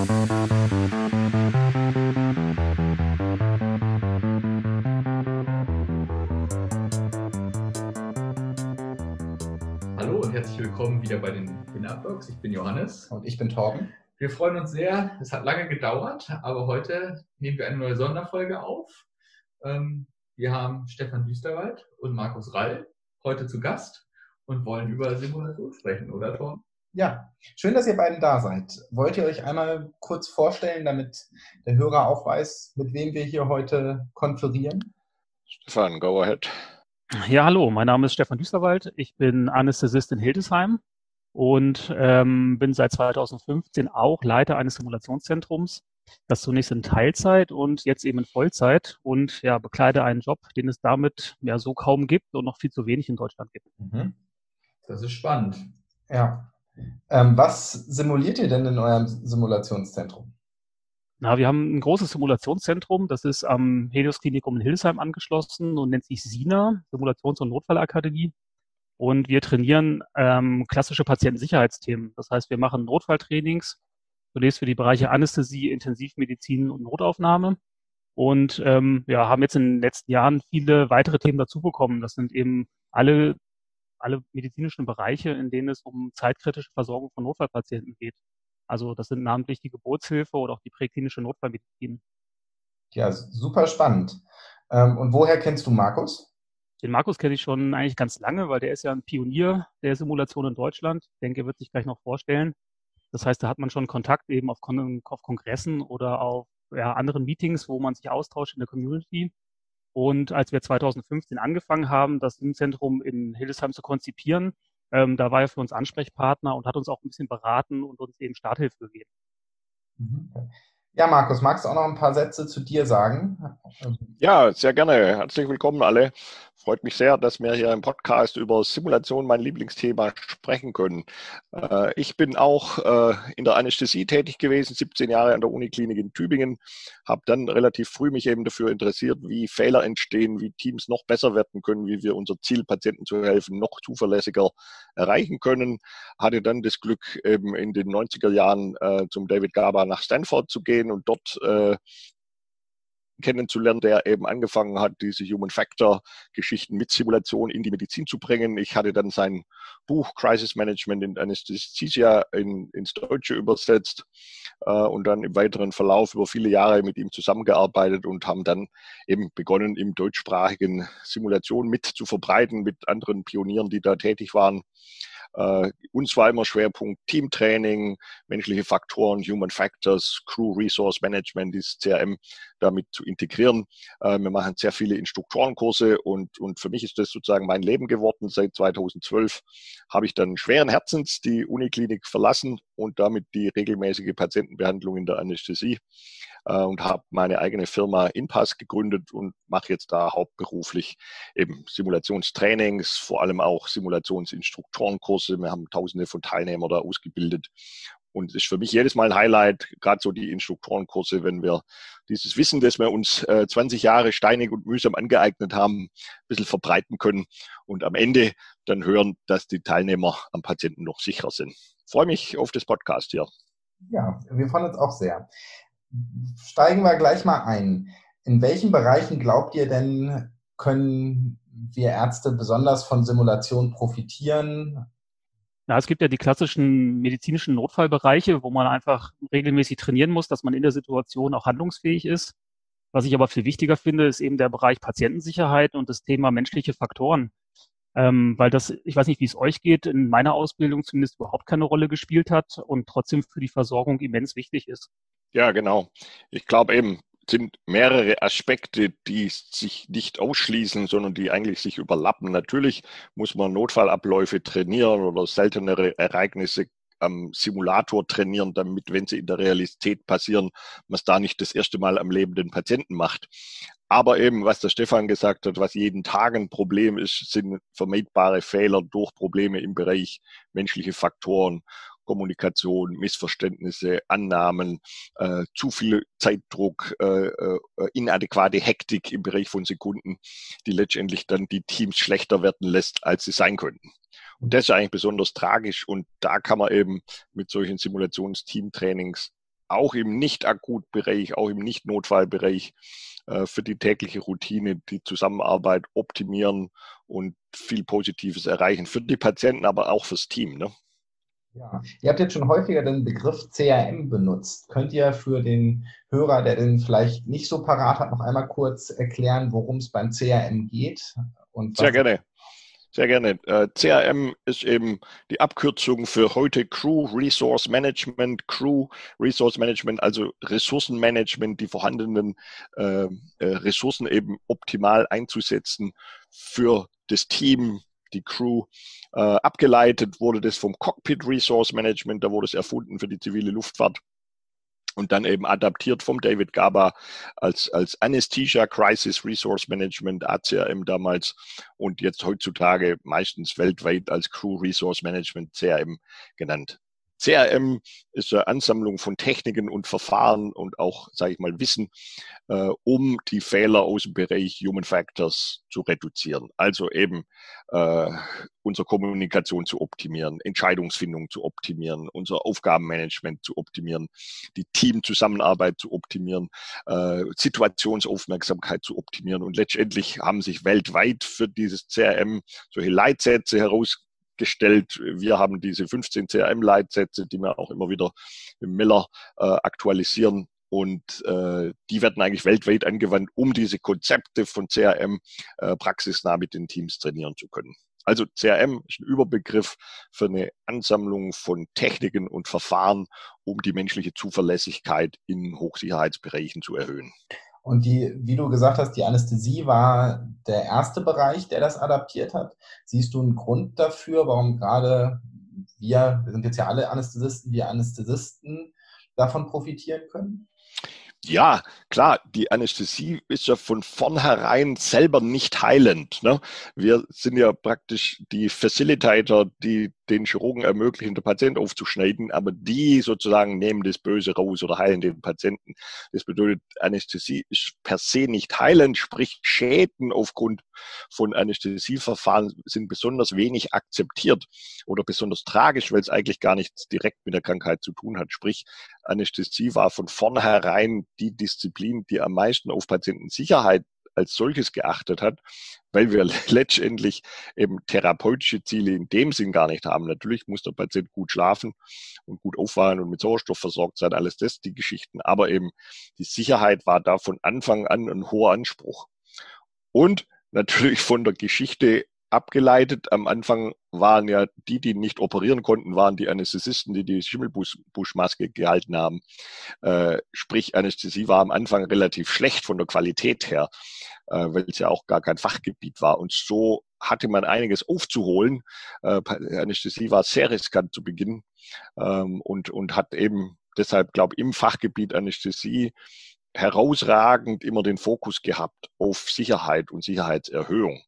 Hallo und herzlich willkommen wieder bei den Winnerblocks. Ich bin Johannes. Und ich bin Torben. Wir freuen uns sehr. Es hat lange gedauert, aber heute nehmen wir eine neue Sonderfolge auf. Ähm, wir haben Stefan Düsterwald und Markus Rall heute zu Gast und wollen über Simulation sprechen, oder Torben? Ja, schön, dass ihr beiden da seid. Wollt ihr euch einmal kurz vorstellen, damit der Hörer auch weiß, mit wem wir hier heute konferieren? Stefan, go ahead. Ja, hallo, mein Name ist Stefan Düsterwald. Ich bin Anästhesist in Hildesheim und ähm, bin seit 2015 auch Leiter eines Simulationszentrums. Das zunächst in Teilzeit und jetzt eben in Vollzeit und ja, bekleide einen Job, den es damit ja so kaum gibt und noch viel zu wenig in Deutschland gibt. Mhm. Das ist spannend. Ja. Ähm, was simuliert ihr denn in eurem Simulationszentrum? Na, wir haben ein großes Simulationszentrum, das ist am Helios Klinikum in Hildesheim angeschlossen und nennt sich SINA, Simulations- und Notfallakademie. Und wir trainieren ähm, klassische Patientensicherheitsthemen. Das heißt, wir machen Notfalltrainings, zunächst für die Bereiche Anästhesie, Intensivmedizin und Notaufnahme. Und ähm, ja, haben jetzt in den letzten Jahren viele weitere Themen dazu bekommen. Das sind eben alle alle medizinischen Bereiche, in denen es um zeitkritische Versorgung von Notfallpatienten geht. Also das sind namentlich die Geburtshilfe oder auch die präklinische Notfallmedizin. Ja, super spannend. Ähm, und woher kennst du Markus? Den Markus kenne ich schon eigentlich ganz lange, weil der ist ja ein Pionier der Simulation in Deutschland. Ich denke, er wird sich gleich noch vorstellen. Das heißt, da hat man schon Kontakt eben auf, Kon auf Kongressen oder auf ja, anderen Meetings, wo man sich austauscht in der Community. Und als wir 2015 angefangen haben, das Impfzentrum in Hildesheim zu konzipieren, ähm, da war er für uns Ansprechpartner und hat uns auch ein bisschen beraten und uns eben Starthilfe gegeben. Mhm. Ja, Markus, magst du auch noch ein paar Sätze zu dir sagen? Ja, sehr gerne. Herzlich willkommen alle. Freut mich sehr, dass wir hier im Podcast über Simulation, mein Lieblingsthema, sprechen können. Äh, ich bin auch äh, in der Anästhesie tätig gewesen, 17 Jahre an der Uniklinik in Tübingen, habe dann relativ früh mich eben dafür interessiert, wie Fehler entstehen, wie Teams noch besser werden können, wie wir unser Ziel, Patienten zu helfen, noch zuverlässiger erreichen können. Hatte dann das Glück, eben in den 90er Jahren äh, zum David Gaba nach Stanford zu gehen und dort kennenzulernen, der eben angefangen hat, diese Human Factor Geschichten mit Simulation in die Medizin zu bringen. Ich hatte dann sein Buch Crisis Management in Anesthesia in, ins Deutsche übersetzt äh, und dann im weiteren Verlauf über viele Jahre mit ihm zusammengearbeitet und haben dann eben begonnen, im deutschsprachigen Simulation mit zu verbreiten mit anderen Pionieren, die da tätig waren. Äh, uns war immer Schwerpunkt Teamtraining, menschliche Faktoren, Human Factors, Crew Resource Management, dieses CRM damit zu integrieren. Äh, wir machen sehr viele Instruktorenkurse und, und für mich ist das sozusagen mein Leben geworden. Seit 2012 habe ich dann schweren Herzens die Uniklinik verlassen und damit die regelmäßige Patientenbehandlung in der Anästhesie äh, und habe meine eigene Firma Inpass gegründet und mache jetzt da hauptberuflich eben Simulationstrainings, vor allem auch Simulationsinstruktorenkurse. Wir haben tausende von Teilnehmern da ausgebildet. Und es ist für mich jedes Mal ein Highlight, gerade so die Instruktorenkurse, wenn wir dieses Wissen, das wir uns äh, 20 Jahre steinig und mühsam angeeignet haben, ein bisschen verbreiten können und am Ende dann hören, dass die Teilnehmer am Patienten noch sicherer sind. Ich freue mich auf das Podcast hier. Ja, wir freuen uns auch sehr steigen wir gleich mal ein. In welchen Bereichen glaubt ihr denn, können wir Ärzte besonders von Simulation profitieren? Na, es gibt ja die klassischen medizinischen Notfallbereiche, wo man einfach regelmäßig trainieren muss, dass man in der Situation auch handlungsfähig ist. Was ich aber viel wichtiger finde, ist eben der Bereich Patientensicherheit und das Thema menschliche Faktoren. Ähm, weil das, ich weiß nicht, wie es euch geht, in meiner Ausbildung zumindest überhaupt keine Rolle gespielt hat und trotzdem für die Versorgung immens wichtig ist. Ja, genau. Ich glaube eben, sind mehrere Aspekte, die sich nicht ausschließen, sondern die eigentlich sich überlappen. Natürlich muss man Notfallabläufe trainieren oder seltenere Ereignisse am Simulator trainieren, damit, wenn sie in der Realität passieren, man es da nicht das erste Mal am lebenden Patienten macht. Aber eben, was der Stefan gesagt hat, was jeden Tag ein Problem ist, sind vermeidbare Fehler durch Probleme im Bereich menschliche Faktoren. Kommunikation, Missverständnisse, Annahmen, äh, zu viel Zeitdruck, äh, äh, inadäquate Hektik im Bereich von Sekunden, die letztendlich dann die Teams schlechter werden lässt, als sie sein könnten. Und das ist eigentlich besonders tragisch und da kann man eben mit solchen Simulationsteamtrainings auch im Nicht-Akut-Bereich, auch im Nicht-Notfallbereich äh, für die tägliche Routine, die Zusammenarbeit optimieren und viel Positives erreichen. Für die Patienten, aber auch fürs Team. Ne? Ja, ihr habt jetzt schon häufiger den Begriff CRM benutzt. Könnt ihr für den Hörer, der den vielleicht nicht so parat hat, noch einmal kurz erklären, worum es beim CRM geht? Sehr gerne. Sehr gerne. Äh, CRM ist eben die Abkürzung für heute Crew Resource Management, Crew Resource Management, also Ressourcenmanagement, die vorhandenen äh, äh, Ressourcen eben optimal einzusetzen für das Team, die Crew. Äh, abgeleitet wurde das vom Cockpit Resource Management, da wurde es erfunden für die zivile Luftfahrt und dann eben adaptiert vom David Gaba als, als Anesthesia Crisis Resource Management, ACRM damals und jetzt heutzutage meistens weltweit als Crew Resource Management, CRM genannt. CRM ist eine Ansammlung von Techniken und Verfahren und auch, sage ich mal, Wissen, äh, um die Fehler aus dem Bereich Human Factors zu reduzieren. Also eben äh, unsere Kommunikation zu optimieren, Entscheidungsfindung zu optimieren, unser Aufgabenmanagement zu optimieren, die Teamzusammenarbeit zu optimieren, äh, Situationsaufmerksamkeit zu optimieren. Und letztendlich haben sich weltweit für dieses CRM solche Leitsätze heraus gestellt. Wir haben diese 15 CRM-Leitsätze, die wir auch immer wieder im Miller äh, aktualisieren. Und äh, die werden eigentlich weltweit angewandt, um diese Konzepte von CRM äh, praxisnah mit den Teams trainieren zu können. Also CRM ist ein Überbegriff für eine Ansammlung von Techniken und Verfahren, um die menschliche Zuverlässigkeit in Hochsicherheitsbereichen zu erhöhen. Und die, wie du gesagt hast, die Anästhesie war der erste Bereich, der das adaptiert hat. Siehst du einen Grund dafür, warum gerade wir, wir sind jetzt ja alle Anästhesisten, wir Anästhesisten davon profitieren können? Ja, klar, die Anästhesie ist ja von vornherein selber nicht heilend. Ne? Wir sind ja praktisch die Facilitator, die den Chirurgen ermöglichen, den Patient aufzuschneiden, aber die sozusagen nehmen das Böse raus oder heilen den Patienten. Das bedeutet, Anästhesie ist per se nicht heilend, sprich Schäden aufgrund von Anästhesieverfahren sind besonders wenig akzeptiert oder besonders tragisch, weil es eigentlich gar nichts direkt mit der Krankheit zu tun hat. Sprich, Anästhesie war von vornherein die Disziplin, die am meisten auf Patientensicherheit als solches geachtet hat, weil wir letztendlich eben therapeutische Ziele in dem Sinn gar nicht haben. Natürlich muss der Patient gut schlafen und gut aufwachen und mit Sauerstoff versorgt sein, alles das, die Geschichten. Aber eben die Sicherheit war da von Anfang an ein hoher Anspruch. Und natürlich von der Geschichte abgeleitet. Am Anfang waren ja die, die nicht operieren konnten, waren die Anästhesisten, die die Schimmelbuschmaske gehalten haben. Äh, sprich, Anästhesie war am Anfang relativ schlecht von der Qualität her, äh, weil es ja auch gar kein Fachgebiet war. Und so hatte man einiges aufzuholen. Äh, Anästhesie war sehr riskant zu Beginn ähm, und, und hat eben deshalb, glaube ich, im Fachgebiet Anästhesie herausragend immer den Fokus gehabt auf Sicherheit und Sicherheitserhöhung.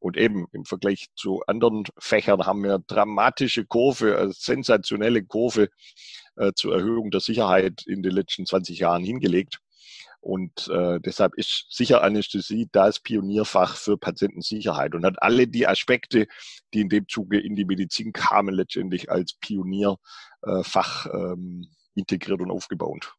Und eben im Vergleich zu anderen Fächern haben wir dramatische Kurve, also sensationelle Kurve äh, zur Erhöhung der Sicherheit in den letzten 20 Jahren hingelegt. Und äh, deshalb ist sicher Anästhesie das Pionierfach für Patientensicherheit und hat alle die Aspekte, die in dem Zuge in die Medizin kamen, letztendlich als Pionierfach äh, ähm, integriert und aufgebaut.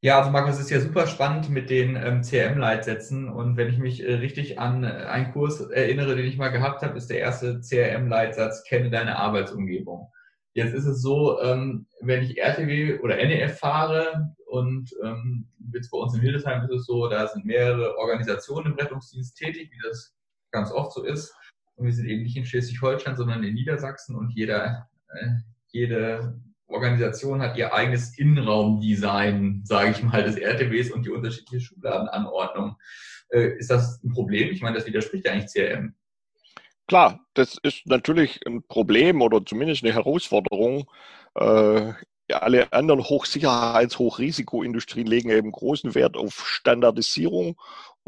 Ja, also Markus, es ist ja super spannend mit den ähm, CRM-Leitsätzen. Und wenn ich mich äh, richtig an äh, einen Kurs erinnere, den ich mal gehabt habe, ist der erste CRM-Leitsatz, kenne deine Arbeitsumgebung. Jetzt ist es so, ähm, wenn ich RTW oder NEF fahre und ähm, jetzt bei uns in Hildesheim ist es so, da sind mehrere Organisationen im Rettungsdienst tätig, wie das ganz oft so ist. Und wir sind eben nicht in Schleswig-Holstein, sondern in Niedersachsen und jeder, äh, jede Organisation hat ihr eigenes Innenraumdesign, sage ich mal, des RTWs und die unterschiedliche Schubladenanordnung. Äh, ist das ein Problem? Ich meine, das widerspricht ja eigentlich CRM. Klar, das ist natürlich ein Problem oder zumindest eine Herausforderung. Äh, alle anderen Hochsicherheits-, Hochrisikoindustrien legen eben großen Wert auf Standardisierung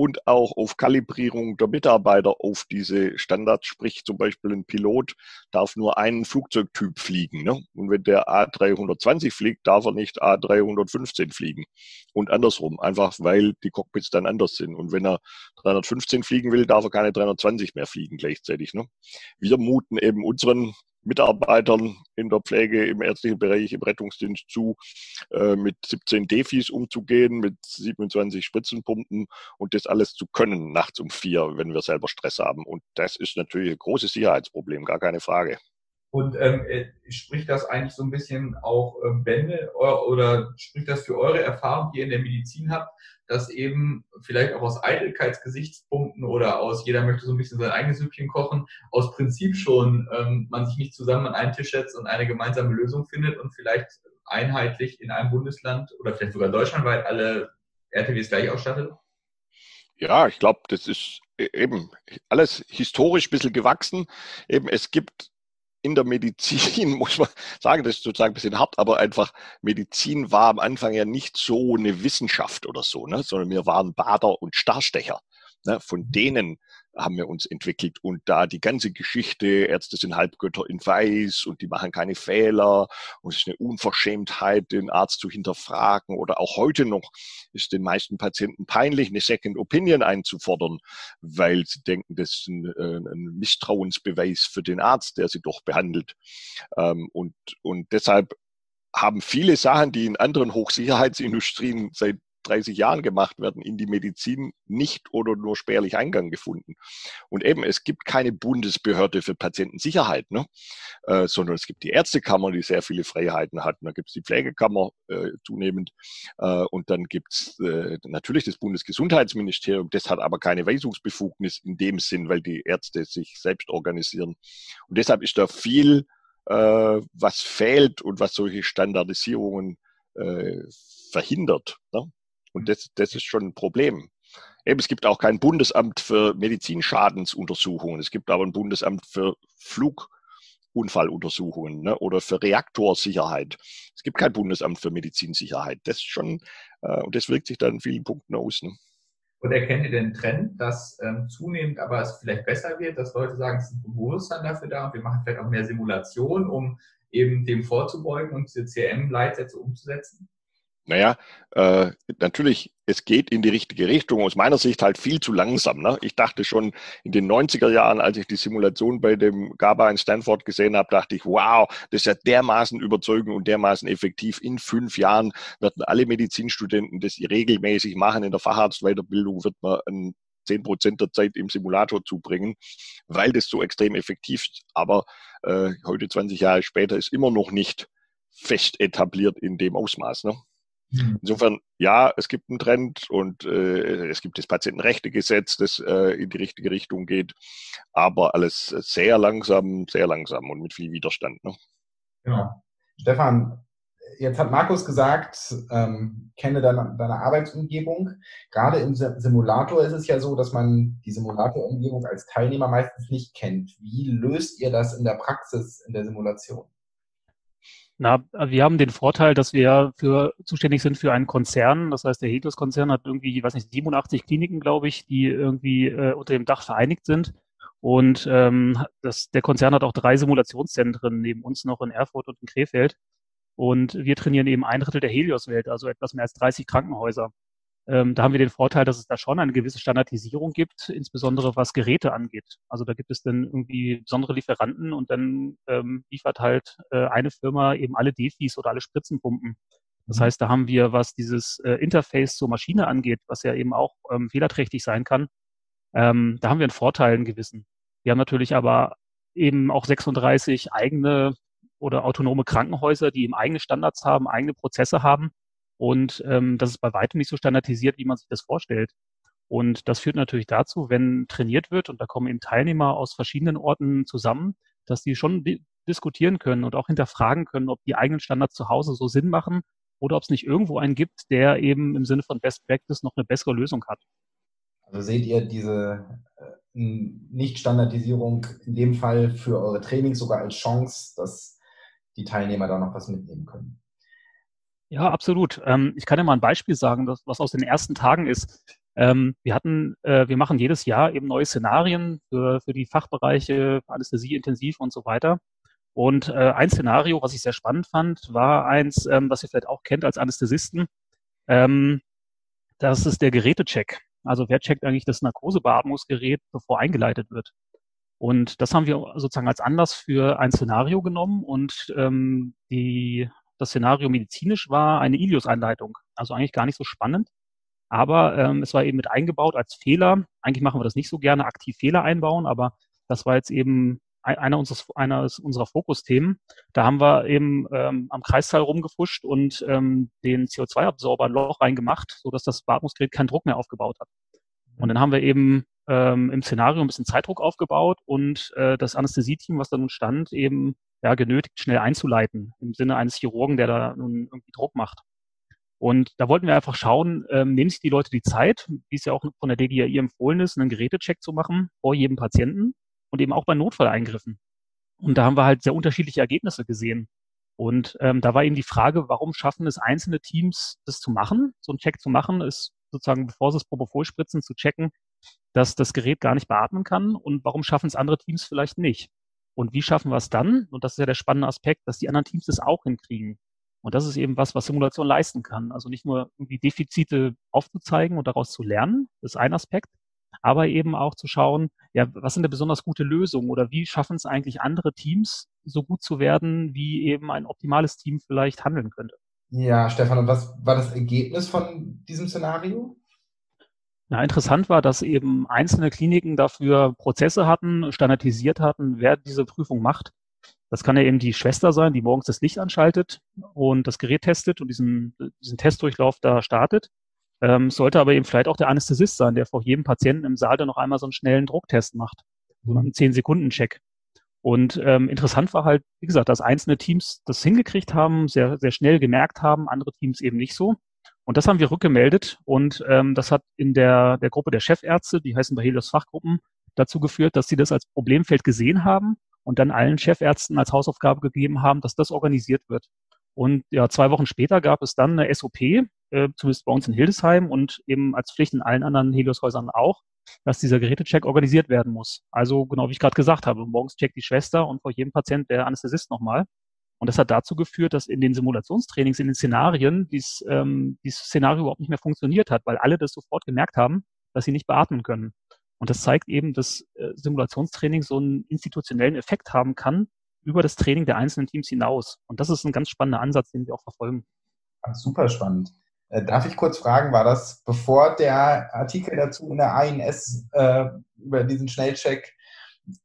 und auch auf Kalibrierung der Mitarbeiter auf diese Standards. Sprich, zum Beispiel ein Pilot darf nur einen Flugzeugtyp fliegen. Ne? Und wenn der A320 fliegt, darf er nicht A315 fliegen. Und andersrum, einfach weil die Cockpits dann anders sind. Und wenn er 315 fliegen will, darf er keine 320 mehr fliegen gleichzeitig. Ne? Wir muten eben unseren Mitarbeitern in der Pflege, im ärztlichen Bereich, im Rettungsdienst zu, äh, mit 17 Defis umzugehen, mit 27 Spritzenpumpen und das alles zu können nachts um vier, wenn wir selber Stress haben. Und das ist natürlich ein großes Sicherheitsproblem, gar keine Frage. Und ähm, äh, spricht das eigentlich so ein bisschen auch äh, Bände oder spricht das für eure Erfahrung, die ihr in der Medizin habt, dass eben vielleicht auch aus Eitelkeitsgesichtspunkten oder aus jeder möchte so ein bisschen sein eigenes Süppchen kochen, aus Prinzip schon ähm, man sich nicht zusammen an einen Tisch setzt und eine gemeinsame Lösung findet und vielleicht einheitlich in einem Bundesland oder vielleicht sogar deutschlandweit alle RTWs gleich ausstattet? Ja, ich glaube, das ist e-, eben alles historisch ein bisschen gewachsen. Eben, es gibt in der Medizin, muss man sagen, das ist sozusagen ein bisschen hart, aber einfach Medizin war am Anfang ja nicht so eine Wissenschaft oder so, ne, sondern wir waren Bader und Starstecher. Ne, von denen haben wir uns entwickelt und da die ganze Geschichte, Ärzte sind Halbgötter in Weiß und die machen keine Fehler und es ist eine Unverschämtheit, den Arzt zu hinterfragen oder auch heute noch ist den meisten Patienten peinlich, eine Second Opinion einzufordern, weil sie denken, das ist ein, äh, ein Misstrauensbeweis für den Arzt, der sie doch behandelt. Ähm, und, und deshalb haben viele Sachen, die in anderen Hochsicherheitsindustrien seit 30 Jahren gemacht werden, in die Medizin nicht oder nur spärlich Eingang gefunden. Und eben, es gibt keine Bundesbehörde für Patientensicherheit, ne? Äh, sondern es gibt die Ärztekammer, die sehr viele Freiheiten hat. Und dann gibt es die Pflegekammer äh, zunehmend. Äh, und dann gibt es äh, natürlich das Bundesgesundheitsministerium. Das hat aber keine Weisungsbefugnis in dem Sinn, weil die Ärzte sich selbst organisieren. Und deshalb ist da viel, äh, was fehlt und was solche Standardisierungen äh, verhindert. Ne? Und das, das ist schon ein Problem. Eben, es gibt auch kein Bundesamt für Medizinschadенsuntersuchungen. Es gibt aber ein Bundesamt für Flugunfalluntersuchungen ne, oder für Reaktorsicherheit. Es gibt kein Bundesamt für Medizinsicherheit. Das ist schon, äh, und das wirkt sich dann in vielen Punkten aus. Ne? Und erkennt ihr den Trend, dass ähm, zunehmend aber es vielleicht besser wird, dass Leute sagen, es ist ein Bewusstsein dafür da und wir machen vielleicht auch mehr Simulation, um eben dem vorzubeugen und diese CRM-Leitsätze umzusetzen? Naja, äh, natürlich, es geht in die richtige Richtung. Aus meiner Sicht halt viel zu langsam. Ne? Ich dachte schon in den 90er Jahren, als ich die Simulation bei dem GABA in Stanford gesehen habe, dachte ich, wow, das ist ja dermaßen überzeugend und dermaßen effektiv. In fünf Jahren werden alle Medizinstudenten das regelmäßig machen. In der Facharztweiterbildung wird man ein 10 Prozent der Zeit im Simulator zubringen, weil das so extrem effektiv ist. Aber äh, heute, 20 Jahre später, ist immer noch nicht fest etabliert in dem Ausmaß. Ne? Hm. Insofern, ja, es gibt einen Trend und äh, es gibt das Patientenrechtegesetz, das äh, in die richtige Richtung geht, aber alles sehr langsam, sehr langsam und mit viel Widerstand. Ne? Genau. Stefan, jetzt hat Markus gesagt, ähm, kenne deine, deine Arbeitsumgebung. Gerade im Simulator ist es ja so, dass man die Simulatorumgebung als Teilnehmer meistens nicht kennt. Wie löst ihr das in der Praxis, in der Simulation? Na, wir haben den Vorteil, dass wir für, zuständig sind für einen Konzern. Das heißt, der Helios-Konzern hat irgendwie, ich weiß nicht, 87 Kliniken, glaube ich, die irgendwie äh, unter dem Dach vereinigt sind. Und ähm, das, der Konzern hat auch drei Simulationszentren neben uns noch in Erfurt und in Krefeld. Und wir trainieren eben ein Drittel der Helios-Welt, also etwas mehr als 30 Krankenhäuser. Ähm, da haben wir den Vorteil, dass es da schon eine gewisse Standardisierung gibt, insbesondere was Geräte angeht. Also da gibt es dann irgendwie besondere Lieferanten und dann ähm, liefert halt äh, eine Firma eben alle Defis oder alle Spritzenpumpen. Das mhm. heißt, da haben wir, was dieses äh, Interface zur Maschine angeht, was ja eben auch ähm, fehlerträchtig sein kann, ähm, da haben wir einen Vorteil einen gewissen. Wir haben natürlich aber eben auch 36 eigene oder autonome Krankenhäuser, die eben eigene Standards haben, eigene Prozesse haben und ähm, das ist bei weitem nicht so standardisiert, wie man sich das vorstellt. Und das führt natürlich dazu, wenn trainiert wird, und da kommen eben Teilnehmer aus verschiedenen Orten zusammen, dass die schon di diskutieren können und auch hinterfragen können, ob die eigenen Standards zu Hause so Sinn machen oder ob es nicht irgendwo einen gibt, der eben im Sinne von Best Practice noch eine bessere Lösung hat. Also seht ihr diese äh, Nicht-Standardisierung in dem Fall für eure Trainings sogar als Chance, dass die Teilnehmer da noch was mitnehmen können? Ja, absolut. Ähm, ich kann ja mal ein Beispiel sagen, das, was aus den ersten Tagen ist. Ähm, wir hatten, äh, wir machen jedes Jahr eben neue Szenarien für, für die Fachbereiche, Anästhesie, Intensiv und so weiter. Und äh, ein Szenario, was ich sehr spannend fand, war eins, ähm, was ihr vielleicht auch kennt als Anästhesisten. Ähm, das ist der Gerätecheck. Also wer checkt eigentlich das Narkosebeatmungsgerät, bevor eingeleitet wird? Und das haben wir sozusagen als Anlass für ein Szenario genommen und ähm, die, das Szenario medizinisch war eine Ilios-Einleitung. Also eigentlich gar nicht so spannend. Aber ähm, es war eben mit eingebaut als Fehler. Eigentlich machen wir das nicht so gerne, aktiv Fehler einbauen, aber das war jetzt eben einer, unseres, einer unserer Fokusthemen. Da haben wir eben ähm, am Kreisteil rumgefuscht und ähm, den CO2-Absorber ein Loch reingemacht, sodass das Beatmungsgerät keinen Druck mehr aufgebaut hat. Und dann haben wir eben ähm, im Szenario ein bisschen Zeitdruck aufgebaut und äh, das Anästhesieteam, was da nun stand, eben ja, genötigt, schnell einzuleiten, im Sinne eines Chirurgen, der da nun irgendwie Druck macht. Und da wollten wir einfach schauen, ähm, nehmen sich die Leute die Zeit, wie es ja auch von der DGAI empfohlen ist, einen Gerätecheck zu machen vor jedem Patienten und eben auch bei Notfalleingriffen. Und da haben wir halt sehr unterschiedliche Ergebnisse gesehen. Und ähm, da war eben die Frage, warum schaffen es einzelne Teams, das zu machen, so einen Check zu machen, ist sozusagen, bevor sie es Propofol spritzen, zu checken, dass das Gerät gar nicht beatmen kann und warum schaffen es andere Teams vielleicht nicht? Und wie schaffen wir es dann? Und das ist ja der spannende Aspekt, dass die anderen Teams das auch hinkriegen. Und das ist eben was, was Simulation leisten kann. Also nicht nur irgendwie Defizite aufzuzeigen und daraus zu lernen, das ist ein Aspekt, aber eben auch zu schauen, ja, was sind da besonders gute Lösungen oder wie schaffen es eigentlich andere Teams, so gut zu werden, wie eben ein optimales Team vielleicht handeln könnte. Ja, Stefan, und was war das Ergebnis von diesem Szenario? Ja, interessant war, dass eben einzelne Kliniken dafür Prozesse hatten, standardisiert hatten, wer diese Prüfung macht. Das kann ja eben die Schwester sein, die morgens das Licht anschaltet und das Gerät testet und diesen, diesen Testdurchlauf da startet. Ähm, sollte aber eben vielleicht auch der Anästhesist sein, der vor jedem Patienten im Saal dann noch einmal so einen schnellen Drucktest macht. So einen 10-Sekunden-Check. Und ähm, interessant war halt, wie gesagt, dass einzelne Teams das hingekriegt haben, sehr, sehr schnell gemerkt haben, andere Teams eben nicht so. Und das haben wir rückgemeldet und ähm, das hat in der, der Gruppe der Chefärzte, die heißen bei Helios Fachgruppen, dazu geführt, dass sie das als Problemfeld gesehen haben und dann allen Chefärzten als Hausaufgabe gegeben haben, dass das organisiert wird. Und ja, zwei Wochen später gab es dann eine SOP, äh, zumindest bei uns in Hildesheim und eben als Pflicht in allen anderen Helios-Häusern auch, dass dieser Gerätecheck organisiert werden muss. Also genau wie ich gerade gesagt habe, morgens checkt die Schwester und vor jedem Patient der Anästhesist nochmal. Und das hat dazu geführt, dass in den Simulationstrainings, in den Szenarien, dies, ähm, dieses Szenario überhaupt nicht mehr funktioniert hat, weil alle das sofort gemerkt haben, dass sie nicht beatmen können. Und das zeigt eben, dass äh, Simulationstraining so einen institutionellen Effekt haben kann über das Training der einzelnen Teams hinaus. Und das ist ein ganz spannender Ansatz, den wir auch verfolgen. Super spannend. Äh, darf ich kurz fragen, war das bevor der Artikel dazu in der ANS äh, über diesen Schnellcheck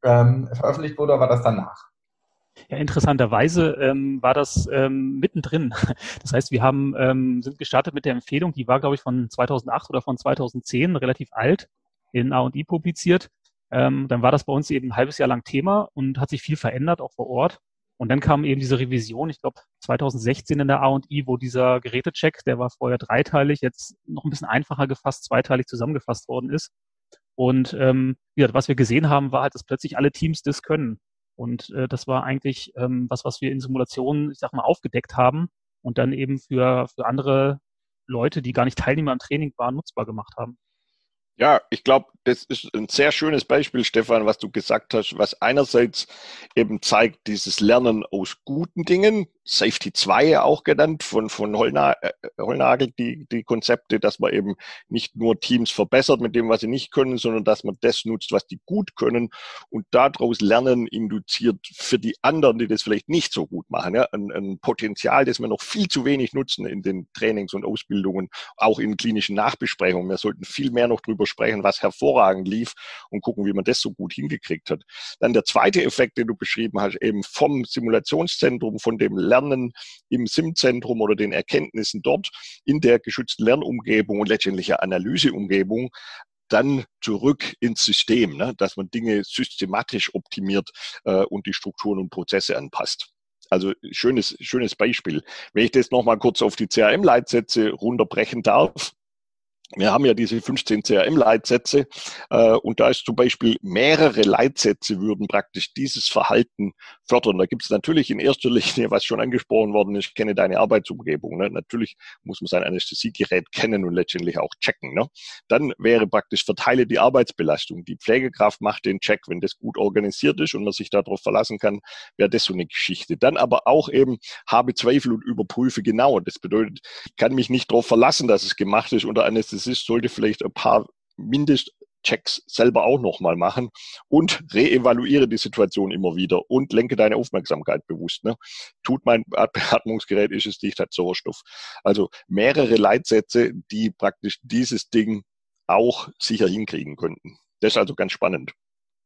ähm, veröffentlicht wurde, oder war das danach? Ja, interessanterweise ähm, war das ähm, mittendrin. Das heißt, wir haben, ähm, sind gestartet mit der Empfehlung, die war, glaube ich, von 2008 oder von 2010, relativ alt, in A&I publiziert. Ähm, dann war das bei uns eben ein halbes Jahr lang Thema und hat sich viel verändert, auch vor Ort. Und dann kam eben diese Revision, ich glaube 2016 in der A&I, wo dieser Gerätecheck, der war vorher dreiteilig, jetzt noch ein bisschen einfacher gefasst, zweiteilig zusammengefasst worden ist. Und ähm, ja, was wir gesehen haben, war halt, dass plötzlich alle Teams das können. Und äh, das war eigentlich ähm, was, was wir in Simulationen, ich sag mal, aufgedeckt haben und dann eben für, für andere Leute, die gar nicht Teilnehmer im Training waren, nutzbar gemacht haben. Ja, ich glaube, das ist ein sehr schönes Beispiel, Stefan, was du gesagt hast, was einerseits eben zeigt, dieses Lernen aus guten Dingen, Safety 2 auch genannt, von, von Holna, äh, Holnagel, die, die Konzepte, dass man eben nicht nur Teams verbessert mit dem, was sie nicht können, sondern dass man das nutzt, was die gut können und daraus Lernen induziert für die anderen, die das vielleicht nicht so gut machen. Ja? Ein, ein Potenzial, das wir noch viel zu wenig nutzen in den Trainings und Ausbildungen, auch in klinischen Nachbesprechungen. Wir sollten viel mehr noch drüber sprechen, was hervorragend lief und gucken, wie man das so gut hingekriegt hat. Dann der zweite Effekt, den du beschrieben hast, eben vom Simulationszentrum, von dem Lernen Lernen im SIM-Zentrum oder den Erkenntnissen dort in der geschützten Lernumgebung und letztendlich Analyseumgebung dann zurück ins System, ne, dass man Dinge systematisch optimiert äh, und die Strukturen und Prozesse anpasst. Also schönes, schönes Beispiel. Wenn ich das nochmal kurz auf die CRM-Leitsätze runterbrechen darf, wir haben ja diese 15 CRM-Leitsätze äh, und da ist zum Beispiel mehrere Leitsätze würden praktisch dieses Verhalten fördern. Da gibt es natürlich in erster Linie, was schon angesprochen worden ist, kenne deine Arbeitsumgebung. Ne? Natürlich muss man sein Anästhesiegerät kennen und letztendlich auch checken. Ne? Dann wäre praktisch verteile die Arbeitsbelastung. Die Pflegekraft macht den Check, wenn das gut organisiert ist und man sich darauf verlassen kann, wäre das so eine Geschichte. Dann aber auch eben habe Zweifel und überprüfe genau. Das bedeutet, kann mich nicht darauf verlassen, dass es gemacht ist unter Anästhesie Anästhesist sollte vielleicht ein paar Mindest Checks selber auch nochmal machen und reevaluiere die Situation immer wieder und lenke deine Aufmerksamkeit bewusst. Ne? Tut mein Beatmungsgerät, ist es dicht, hat Sauerstoff. Also mehrere Leitsätze, die praktisch dieses Ding auch sicher hinkriegen könnten. Das ist also ganz spannend.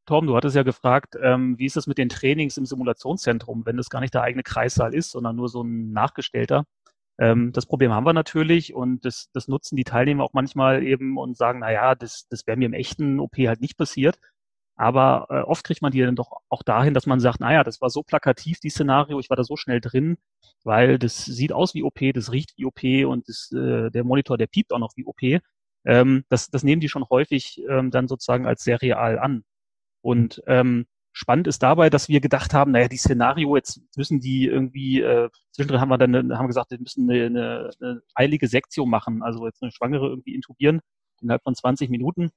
Tom, du hattest ja gefragt, ähm, wie ist das mit den Trainings im Simulationszentrum, wenn das gar nicht der eigene Kreissaal ist, sondern nur so ein nachgestellter. Ähm, das Problem haben wir natürlich und das, das nutzen die Teilnehmer auch manchmal eben und sagen, na ja, das, das wäre mir im echten OP halt nicht passiert. Aber äh, oft kriegt man die dann doch auch dahin, dass man sagt, naja, das war so plakativ, die Szenario, ich war da so schnell drin, weil das sieht aus wie OP, das riecht wie OP und das, äh, der Monitor, der piept auch noch wie OP. Ähm, das, das nehmen die schon häufig ähm, dann sozusagen als sehr real an. Und ähm, Spannend ist dabei, dass wir gedacht haben, naja, die Szenario, jetzt müssen die irgendwie, äh, zwischendrin haben wir dann haben wir gesagt, wir müssen eine, eine, eine eilige Sektion machen, also jetzt eine Schwangere irgendwie intubieren innerhalb von 20 Minuten.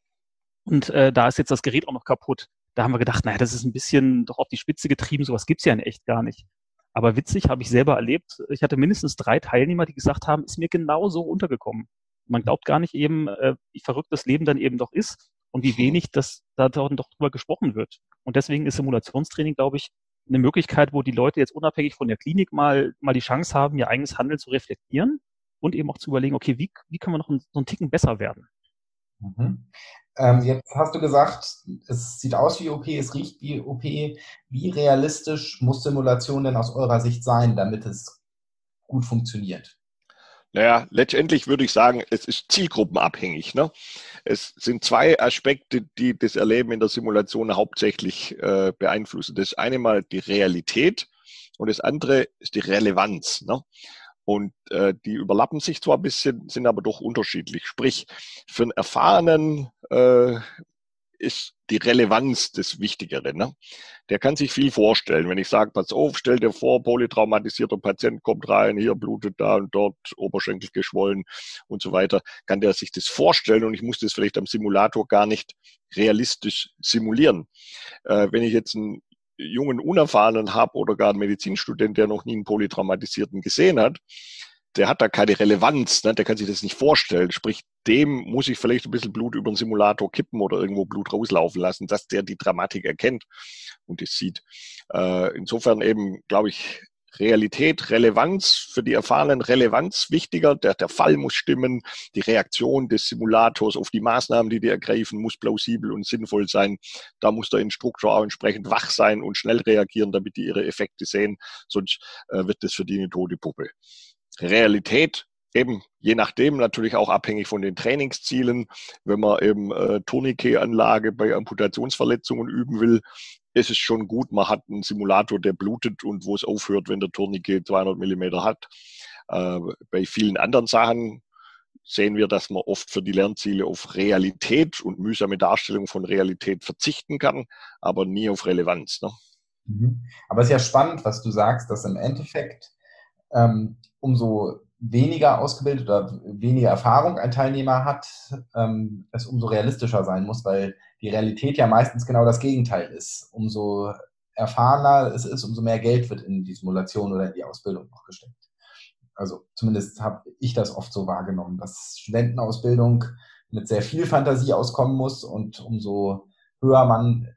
Und äh, da ist jetzt das Gerät auch noch kaputt. Da haben wir gedacht, naja, das ist ein bisschen doch auf die Spitze getrieben, sowas gibt's ja in echt gar nicht. Aber witzig, habe ich selber erlebt. Ich hatte mindestens drei Teilnehmer, die gesagt haben, ist mir genau so untergekommen. Man glaubt gar nicht eben, äh, wie verrückt das Leben dann eben doch ist und wie wenig das da doch drüber gesprochen wird. Und deswegen ist Simulationstraining, glaube ich, eine Möglichkeit, wo die Leute jetzt unabhängig von der Klinik mal, mal die Chance haben, ihr eigenes Handeln zu reflektieren und eben auch zu überlegen, okay, wie, wie können wir noch einen, so einen Ticken besser werden? Mhm. Ähm, jetzt hast du gesagt, es sieht aus wie OP, es riecht wie OP. Wie realistisch muss Simulation denn aus eurer Sicht sein, damit es gut funktioniert? Naja, letztendlich würde ich sagen, es ist zielgruppenabhängig. Ne? Es sind zwei Aspekte, die das Erleben in der Simulation hauptsächlich äh, beeinflussen. Das eine mal die Realität und das andere ist die Relevanz. Ne? Und äh, die überlappen sich zwar ein bisschen, sind aber doch unterschiedlich. Sprich, für einen erfahrenen äh, ist die Relevanz das Wichtigere. Ne? Der kann sich viel vorstellen. Wenn ich sage, pass auf, stell dir vor, polytraumatisierter Patient kommt rein, hier blutet da und dort, Oberschenkel geschwollen und so weiter, kann der sich das vorstellen und ich muss das vielleicht am Simulator gar nicht realistisch simulieren. Äh, wenn ich jetzt einen jungen Unerfahrenen habe oder gar einen Medizinstudent, der noch nie einen Polytraumatisierten gesehen hat, der hat da keine Relevanz, ne? der kann sich das nicht vorstellen. Sprich, dem muss ich vielleicht ein bisschen Blut über den Simulator kippen oder irgendwo Blut rauslaufen lassen, dass der die Dramatik erkennt und es sieht. Äh, insofern eben, glaube ich, Realität, Relevanz, für die Erfahrenen Relevanz wichtiger. Der, der Fall muss stimmen. Die Reaktion des Simulators auf die Maßnahmen, die die ergreifen, muss plausibel und sinnvoll sein. Da muss der Instruktor auch entsprechend wach sein und schnell reagieren, damit die ihre Effekte sehen. Sonst äh, wird das für die eine tote Puppe. Realität eben je nachdem natürlich auch abhängig von den Trainingszielen. Wenn man eben äh, Tourniquet-Anlage bei Amputationsverletzungen üben will, ist es schon gut, man hat einen Simulator, der blutet und wo es aufhört, wenn der Tourniquet 200 Millimeter hat. Äh, bei vielen anderen Sachen sehen wir, dass man oft für die Lernziele auf Realität und mühsame Darstellung von Realität verzichten kann, aber nie auf Relevanz. Ne? Mhm. Aber es ist ja spannend, was du sagst, dass im Endeffekt ähm, umso weniger ausgebildet oder weniger Erfahrung ein Teilnehmer hat, ähm, es umso realistischer sein muss, weil die Realität ja meistens genau das Gegenteil ist. Umso erfahrener es ist, umso mehr Geld wird in die Simulation oder in die Ausbildung noch gesteckt. Also zumindest habe ich das oft so wahrgenommen, dass Studentenausbildung mit sehr viel Fantasie auskommen muss und umso höher man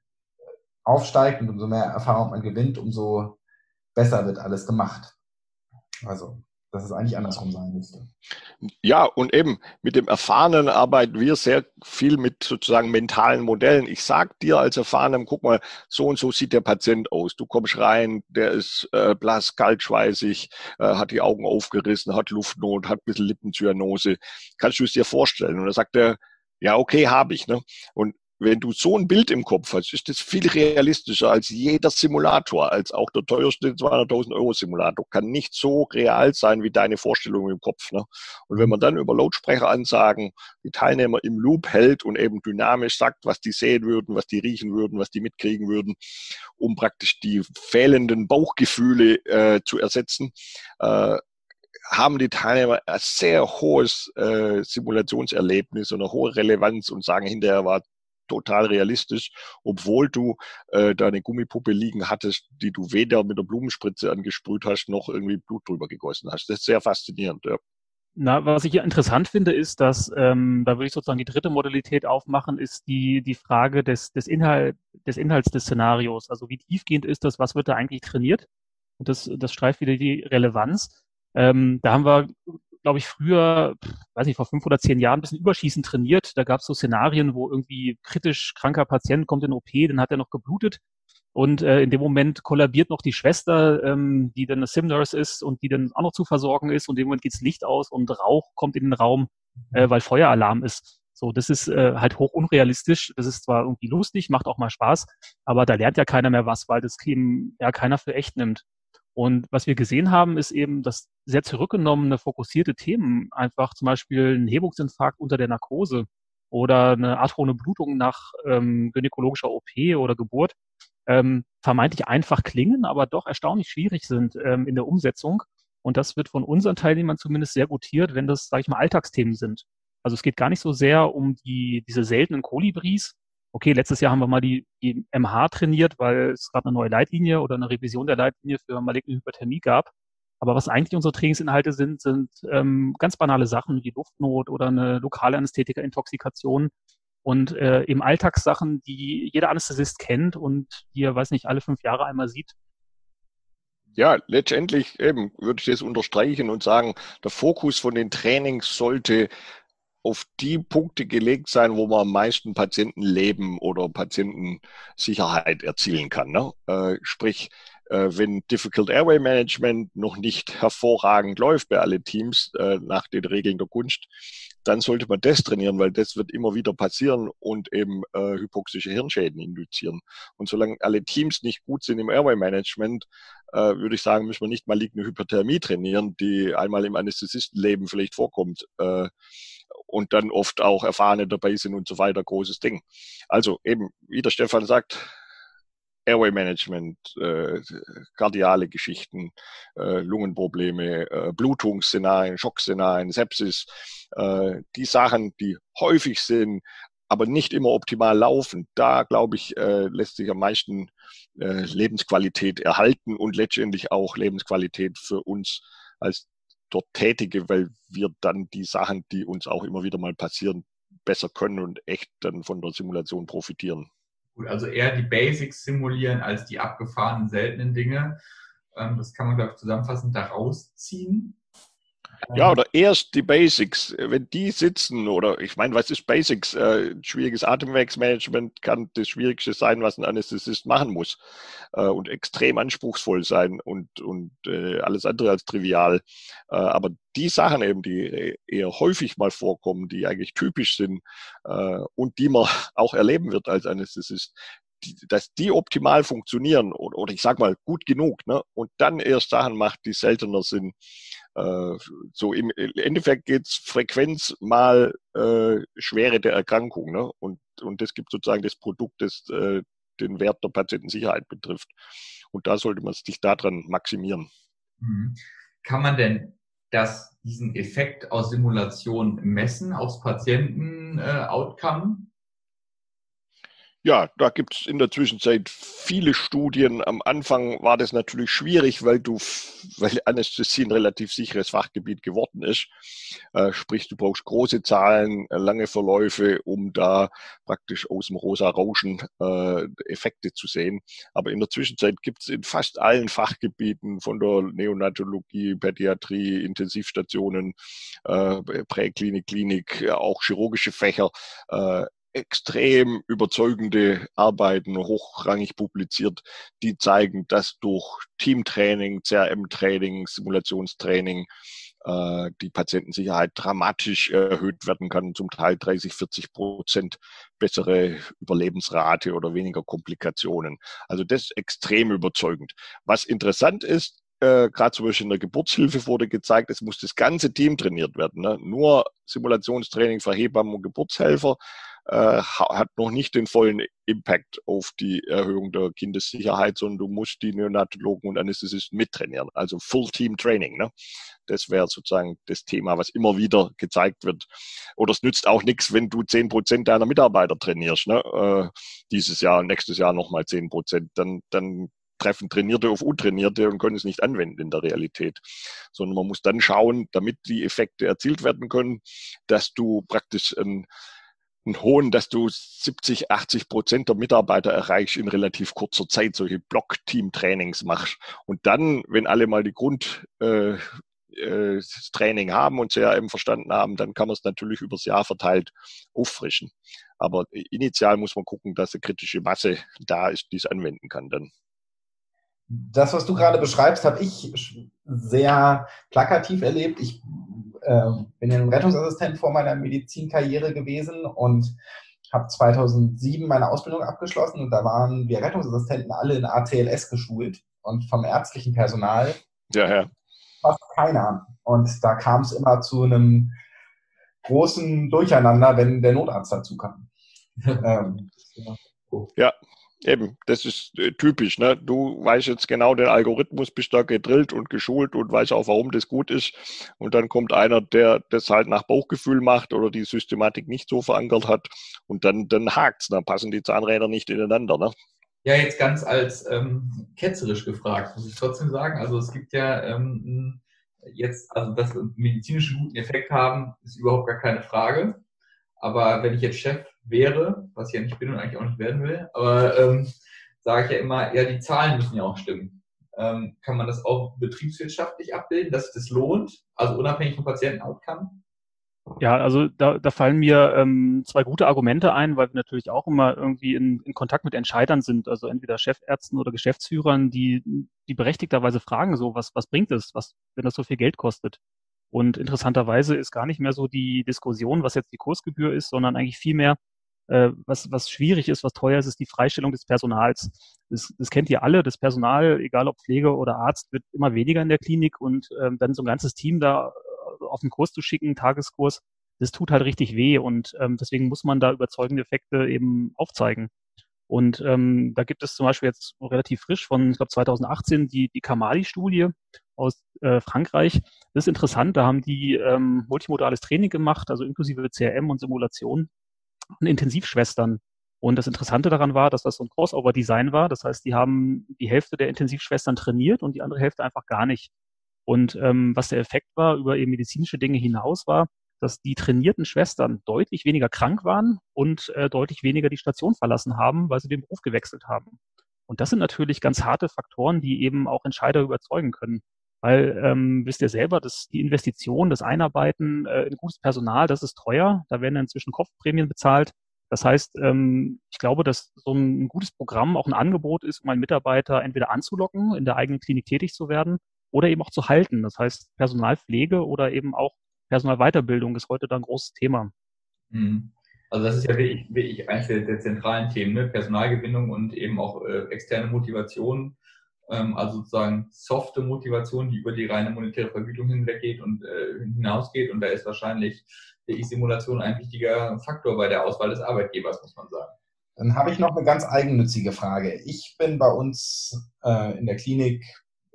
aufsteigt und umso mehr Erfahrung man gewinnt, umso besser wird alles gemacht. Also, dass es eigentlich andersrum sein müsste. Ja, und eben mit dem Erfahrenen arbeiten wir sehr viel mit sozusagen mentalen Modellen. Ich sag dir als Erfahrenem, guck mal, so und so sieht der Patient aus. Du kommst rein, der ist äh, blass, kaltschweißig, äh, hat die Augen aufgerissen, hat Luftnot, hat ein bisschen Lippenzyanose. Kannst du es dir vorstellen? Und dann sagt er, ja, okay, habe ich. Ne? Und wenn du so ein Bild im Kopf hast, ist das viel realistischer als jeder Simulator, als auch der teuerste 200.000 Euro Simulator. Kann nicht so real sein wie deine Vorstellung im Kopf. Ne? Und wenn man dann über Lautsprecheransagen die Teilnehmer im Loop hält und eben dynamisch sagt, was die sehen würden, was die riechen würden, was die mitkriegen würden, um praktisch die fehlenden Bauchgefühle äh, zu ersetzen, äh, haben die Teilnehmer ein sehr hohes äh, Simulationserlebnis und eine hohe Relevanz und sagen hinterher war total realistisch, obwohl du äh, deine Gummipuppe liegen hattest, die du weder mit der Blumenspritze angesprüht hast, noch irgendwie Blut drüber gegossen hast. Das ist sehr faszinierend. Ja. Na, was ich hier interessant finde, ist, dass, ähm, da würde ich sozusagen die dritte Modalität aufmachen, ist die, die Frage des, des, Inhalt, des Inhalts des Szenarios. Also wie tiefgehend ist das, was wird da eigentlich trainiert? Und das, das streift wieder die Relevanz. Ähm, da haben wir, glaube ich, früher, weiß nicht, vor fünf oder zehn Jahren ein bisschen Überschießen trainiert. Da gab es so Szenarien, wo irgendwie kritisch kranker Patient kommt in OP, dann hat er noch geblutet und äh, in dem Moment kollabiert noch die Schwester, ähm, die dann eine Sim-Nurse ist und die dann auch noch zu versorgen ist. Und in dem Moment geht's Licht aus und Rauch kommt in den Raum, äh, weil Feueralarm ist. So, das ist äh, halt hoch unrealistisch. Das ist zwar irgendwie lustig, macht auch mal Spaß, aber da lernt ja keiner mehr was, weil das eben ja keiner für echt nimmt. Und was wir gesehen haben, ist eben, dass sehr zurückgenommene, fokussierte Themen, einfach zum Beispiel ein Hebungsinfarkt unter der Narkose oder eine arthrone Blutung nach ähm, gynäkologischer OP oder Geburt, ähm, vermeintlich einfach klingen, aber doch erstaunlich schwierig sind ähm, in der Umsetzung. Und das wird von unseren Teilnehmern zumindest sehr gutiert, wenn das, sage ich mal, Alltagsthemen sind. Also es geht gar nicht so sehr um die, diese seltenen Kolibris. Okay, letztes Jahr haben wir mal die, die MH trainiert, weil es gerade eine neue Leitlinie oder eine Revision der Leitlinie für maligne Hyperthermie gab. Aber was eigentlich unsere Trainingsinhalte sind, sind ähm, ganz banale Sachen wie Luftnot oder eine lokale Anästhetika-Intoxikation, und äh, im Alltagssachen, die jeder Anästhesist kennt und die er, weiß nicht, alle fünf Jahre einmal sieht. Ja, letztendlich eben würde ich das unterstreichen und sagen, der Fokus von den Trainings sollte auf die Punkte gelegt sein, wo man am meisten Patientenleben oder Patientensicherheit erzielen kann. Ne? Äh, sprich, äh, wenn Difficult Airway Management noch nicht hervorragend läuft bei allen Teams äh, nach den Regeln der Kunst, dann sollte man das trainieren, weil das wird immer wieder passieren und eben äh, hypoxische Hirnschäden induzieren. Und solange alle Teams nicht gut sind im Airway Management, äh, würde ich sagen, müssen wir nicht maligne Hyperthermie trainieren, die einmal im Anästhesistenleben vielleicht vorkommt. Äh, und dann oft auch Erfahrene dabei sind und so weiter, großes Ding. Also eben, wie der Stefan sagt, Airway Management, äh, kardiale Geschichten, äh, Lungenprobleme, äh, Blutungsszenarien, Schockszenarien, Sepsis, äh, die Sachen, die häufig sind, aber nicht immer optimal laufen. Da, glaube ich, äh, lässt sich am meisten äh, Lebensqualität erhalten und letztendlich auch Lebensqualität für uns als dort Tätige, weil wir dann die Sachen, die uns auch immer wieder mal passieren, besser können und echt dann von der Simulation profitieren. Gut, also eher die Basics simulieren als die abgefahrenen, seltenen Dinge. Ähm, das kann man, glaube ich, zusammenfassend daraus ziehen. Ja, oder erst die Basics. Wenn die sitzen, oder ich meine, was ist Basics? Äh, schwieriges Atemwegsmanagement kann das Schwierigste sein, was ein Anästhesist machen muss. Äh, und extrem anspruchsvoll sein und, und äh, alles andere als trivial. Äh, aber die Sachen eben, die eher häufig mal vorkommen, die eigentlich typisch sind äh, und die man auch erleben wird als Anästhesist, dass die optimal funktionieren oder, oder ich sag mal gut genug, ne? und dann erst Sachen macht, die seltener sind. Äh, so im Endeffekt geht's Frequenz mal äh, Schwere der Erkrankung, ne? und, und das gibt sozusagen das Produkt, das äh, den Wert der Patientensicherheit betrifft. Und da sollte man sich daran maximieren. Mhm. Kann man denn das, diesen Effekt aus Simulation messen aufs Patienten-Outcome? Äh, ja, da gibt's in der Zwischenzeit viele Studien. Am Anfang war das natürlich schwierig, weil du, weil Anästhesie ein relativ sicheres Fachgebiet geworden ist. Äh, sprich, du brauchst große Zahlen, lange Verläufe, um da praktisch aus dem rosa Rauschen äh, Effekte zu sehen. Aber in der Zwischenzeit gibt's in fast allen Fachgebieten von der Neonatologie, Pädiatrie, Intensivstationen, äh, Präklinik, Klinik, auch chirurgische Fächer, äh, extrem überzeugende Arbeiten hochrangig publiziert, die zeigen, dass durch Teamtraining, CRM-Training, Simulationstraining äh, die Patientensicherheit dramatisch erhöht werden kann, zum Teil 30, 40 Prozent bessere Überlebensrate oder weniger Komplikationen. Also das ist extrem überzeugend. Was interessant ist, äh, gerade zum Beispiel in der Geburtshilfe wurde gezeigt, es muss das ganze Team trainiert werden. Ne? Nur Simulationstraining für Hebammen und Geburtshelfer äh, hat noch nicht den vollen Impact auf die Erhöhung der Kindessicherheit, sondern du musst die Neonatologen und Anästhesisten mittrainieren. Also Full Team Training. Ne? Das wäre sozusagen das Thema, was immer wieder gezeigt wird. Oder es nützt auch nichts, wenn du zehn Prozent deiner Mitarbeiter trainierst. Ne? Äh, dieses Jahr und nächstes Jahr nochmal zehn Prozent. Dann, dann treffen Trainierte auf Untrainierte und können es nicht anwenden in der Realität. Sondern man muss dann schauen, damit die Effekte erzielt werden können, dass du praktisch ein einen hohen, dass du 70, 80 Prozent der Mitarbeiter erreichst in relativ kurzer Zeit, solche Block-Team-Trainings machst. Und dann, wenn alle mal die Grund, äh, äh, Training haben und CRM verstanden haben, dann kann man es natürlich übers Jahr verteilt auffrischen. Aber initial muss man gucken, dass eine kritische Masse da ist, die es anwenden kann dann. Das, was du gerade beschreibst, habe ich sehr plakativ erlebt. Ich äh, bin ja ein Rettungsassistent vor meiner Medizinkarriere gewesen und habe 2007 meine Ausbildung abgeschlossen und da waren wir Rettungsassistenten alle in ATLS geschult und vom ärztlichen Personal ja, ja. fast keiner. Und da kam es immer zu einem großen Durcheinander, wenn der Notarzt dazu kam. ähm, ja, Eben, das ist äh, typisch. Ne? Du weißt jetzt genau den Algorithmus, bist da gedrillt und geschult und weißt auch, warum das gut ist. Und dann kommt einer, der das halt nach Bauchgefühl macht oder die Systematik nicht so verankert hat. Und dann, dann hakt's, dann passen die Zahnräder nicht ineinander. Ne? Ja, jetzt ganz als ähm, ketzerisch gefragt, muss ich trotzdem sagen. Also es gibt ja ähm, jetzt, also dass medizinischen guten Effekt haben, ist überhaupt gar keine Frage. Aber wenn ich jetzt Chef wäre, was ich ja nicht bin und eigentlich auch nicht werden will, aber ähm, sage ich ja immer, ja, die Zahlen müssen ja auch stimmen. Ähm, kann man das auch betriebswirtschaftlich abbilden, dass das lohnt, also unabhängig vom Patienten-Outcome? Ja, also da, da fallen mir ähm, zwei gute Argumente ein, weil wir natürlich auch immer irgendwie in, in Kontakt mit Entscheidern sind, also entweder Chefärzten oder Geschäftsführern, die, die berechtigterweise fragen so, was, was bringt es, was, wenn das so viel Geld kostet? Und interessanterweise ist gar nicht mehr so die Diskussion, was jetzt die Kursgebühr ist, sondern eigentlich viel mehr, äh, was, was schwierig ist, was teuer ist, ist die Freistellung des Personals. Das, das kennt ihr alle, das Personal, egal ob Pflege oder Arzt, wird immer weniger in der Klinik und ähm, dann so ein ganzes Team da äh, auf den Kurs zu schicken, Tageskurs, das tut halt richtig weh und ähm, deswegen muss man da überzeugende Effekte eben aufzeigen. Und ähm, da gibt es zum Beispiel jetzt relativ frisch von, ich glaube 2018, die, die Kamali-Studie aus äh, Frankreich. Das ist interessant, da haben die ähm, multimodales Training gemacht, also inklusive CRM und Simulation und Intensivschwestern. Und das Interessante daran war, dass das so ein Crossover-Design war. Das heißt, die haben die Hälfte der Intensivschwestern trainiert und die andere Hälfte einfach gar nicht. Und ähm, was der Effekt war über eben medizinische Dinge hinaus war, dass die trainierten Schwestern deutlich weniger krank waren und äh, deutlich weniger die Station verlassen haben, weil sie den Beruf gewechselt haben. Und das sind natürlich ganz harte Faktoren, die eben auch Entscheider überzeugen können. Weil, ähm, wisst ihr selber, dass die Investition, das Einarbeiten äh, in gutes Personal, das ist teuer. Da werden inzwischen Kopfprämien bezahlt. Das heißt, ähm, ich glaube, dass so ein gutes Programm auch ein Angebot ist, um einen Mitarbeiter entweder anzulocken, in der eigenen Klinik tätig zu werden oder eben auch zu halten. Das heißt, Personalpflege oder eben auch Personalweiterbildung ist heute da ein großes Thema. Mhm. Also das ist ja wirklich, wirklich eines der, zentralen Themen, ne? Personalgewinnung und eben auch äh, externe Motivation, ähm, also sozusagen softe Motivation, die über die reine monetäre Vergütung hinweggeht und äh, hinausgeht. Und da ist wahrscheinlich die Simulation ein wichtiger Faktor bei der Auswahl des Arbeitgebers, muss man sagen. Dann habe ich noch eine ganz eigennützige Frage. Ich bin bei uns äh, in der Klinik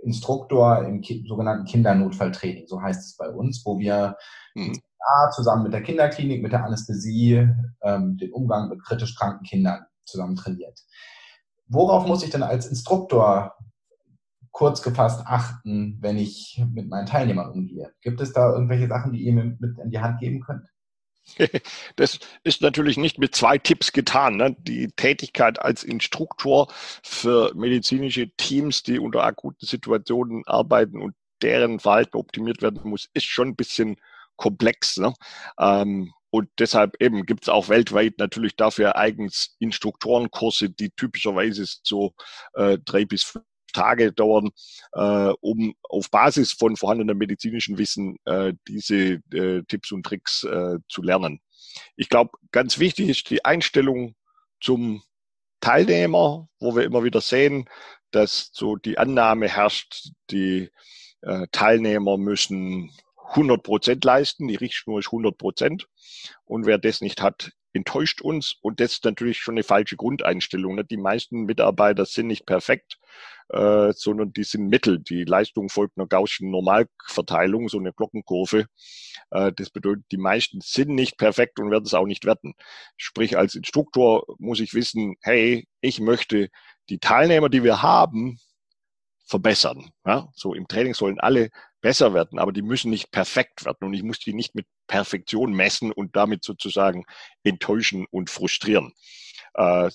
Instruktor im ki sogenannten Kindernotfalltraining, so heißt es bei uns, wo wir mhm. zusammen mit der Kinderklinik, mit der Anästhesie ähm, den Umgang mit kritisch kranken Kindern zusammen trainiert. Worauf muss ich denn als Instruktor kurz gefasst achten, wenn ich mit meinen Teilnehmern umgehe? Gibt es da irgendwelche Sachen, die ihr mir mit in die Hand geben könnt? Das ist natürlich nicht mit zwei Tipps getan. Ne? Die Tätigkeit als Instruktor für medizinische Teams, die unter akuten Situationen arbeiten und deren Verhalten optimiert werden muss, ist schon ein bisschen komplex. Ne? Ähm, und deshalb eben gibt es auch weltweit natürlich dafür eigens Instruktorenkurse, die typischerweise so äh, drei bis Tage dauern, äh, um auf Basis von vorhandenem medizinischen Wissen äh, diese äh, Tipps und Tricks äh, zu lernen. Ich glaube, ganz wichtig ist die Einstellung zum Teilnehmer, wo wir immer wieder sehen, dass so die Annahme herrscht, die äh, Teilnehmer müssen 100 Prozent leisten, die Richtschnur ist 100 Prozent. Und wer das nicht hat, enttäuscht uns. Und das ist natürlich schon eine falsche Grundeinstellung. Die meisten Mitarbeiter sind nicht perfekt äh, sondern die sind Mittel. Die Leistung folgt einer gaußschen Normalverteilung, so eine Glockenkurve. Äh, das bedeutet, die meisten sind nicht perfekt und werden es auch nicht werden. Sprich, als Instruktor muss ich wissen, hey, ich möchte die Teilnehmer, die wir haben, verbessern. Ja? So im Training sollen alle besser werden, aber die müssen nicht perfekt werden und ich muss die nicht mit Perfektion messen und damit sozusagen enttäuschen und frustrieren. Äh,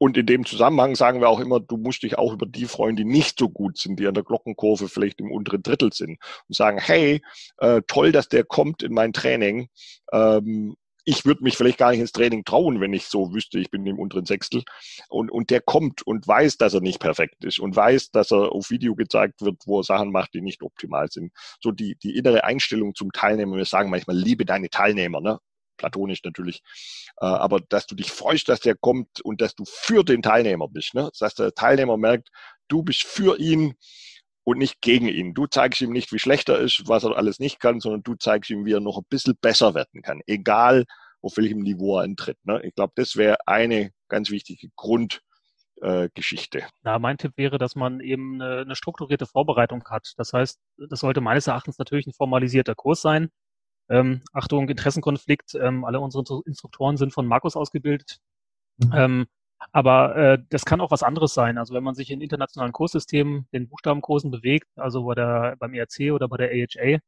und in dem Zusammenhang sagen wir auch immer, du musst dich auch über die freuen, die nicht so gut sind, die an der Glockenkurve vielleicht im unteren Drittel sind und sagen, hey, äh, toll, dass der kommt in mein Training. Ähm, ich würde mich vielleicht gar nicht ins Training trauen, wenn ich so wüsste, ich bin im unteren Sechstel. Und, und der kommt und weiß, dass er nicht perfekt ist und weiß, dass er auf Video gezeigt wird, wo er Sachen macht, die nicht optimal sind. So die, die innere Einstellung zum Teilnehmer. Wir sagen manchmal, liebe deine Teilnehmer. Ne? platonisch natürlich, äh, aber dass du dich freust, dass der kommt und dass du für den Teilnehmer bist, ne? dass der Teilnehmer merkt, du bist für ihn und nicht gegen ihn. Du zeigst ihm nicht, wie schlecht er ist, was er alles nicht kann, sondern du zeigst ihm, wie er noch ein bisschen besser werden kann, egal auf welchem Niveau er antritt. Ne? Ich glaube, das wäre eine ganz wichtige Grundgeschichte. Äh, Na, mein Tipp wäre, dass man eben eine, eine, strukturierte Vorbereitung hat. Das heißt, das sollte meines Erachtens natürlich ein formalisierter Kurs sein, ähm, Achtung, Interessenkonflikt, ähm, alle unsere Instruktoren sind von Markus ausgebildet. Mhm. Ähm, aber äh, das kann auch was anderes sein. Also wenn man sich in internationalen Kurssystemen, den Buchstabenkursen bewegt, also bei der, beim ERC oder bei der AHA,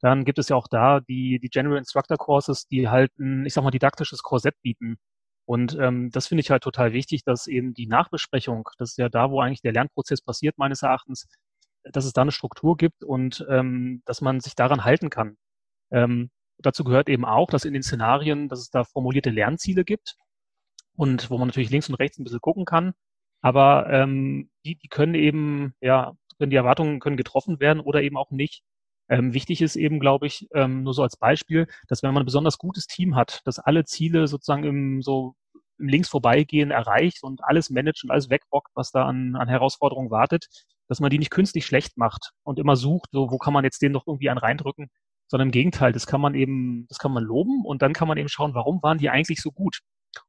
dann gibt es ja auch da die, die General Instructor Courses, die halt ein, ich sag mal, didaktisches Korsett bieten. Und ähm, das finde ich halt total wichtig, dass eben die Nachbesprechung, das ist ja da, wo eigentlich der Lernprozess passiert, meines Erachtens, dass es da eine Struktur gibt und ähm, dass man sich daran halten kann. Ähm, dazu gehört eben auch, dass in den Szenarien, dass es da formulierte Lernziele gibt und wo man natürlich links und rechts ein bisschen gucken kann. Aber ähm, die, die können eben, ja, können die Erwartungen können getroffen werden oder eben auch nicht. Ähm, wichtig ist eben, glaube ich, ähm, nur so als Beispiel, dass wenn man ein besonders gutes Team hat, dass alle Ziele sozusagen im so im links vorbeigehen erreicht und alles managt und alles wegrockt, was da an, an Herausforderungen wartet, dass man die nicht künstlich schlecht macht und immer sucht, so wo kann man jetzt den noch irgendwie einen reindrücken, sondern im Gegenteil, das kann man eben, das kann man loben und dann kann man eben schauen, warum waren die eigentlich so gut?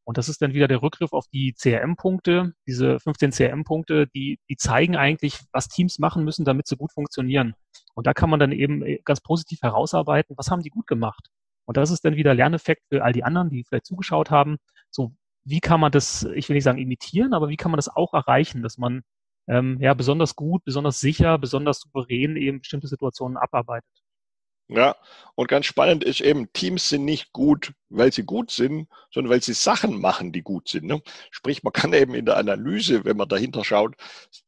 Und das ist dann wieder der Rückgriff auf die CRM-Punkte, diese 15 CRM-Punkte, die, die zeigen eigentlich, was Teams machen müssen, damit sie gut funktionieren. Und da kann man dann eben äh, ganz positiv herausarbeiten, was haben die gut gemacht? Und das ist dann wieder Lerneffekt für all die anderen, die vielleicht zugeschaut haben. So, wie kann man das, ich will nicht sagen imitieren, aber wie kann man das auch erreichen, dass man ähm, ja besonders gut, besonders sicher, besonders souverän eben bestimmte Situationen abarbeitet? Ja, und ganz spannend ist eben, Teams sind nicht gut, weil sie gut sind, sondern weil sie Sachen machen, die gut sind. Ne? Sprich, man kann eben in der Analyse, wenn man dahinter schaut,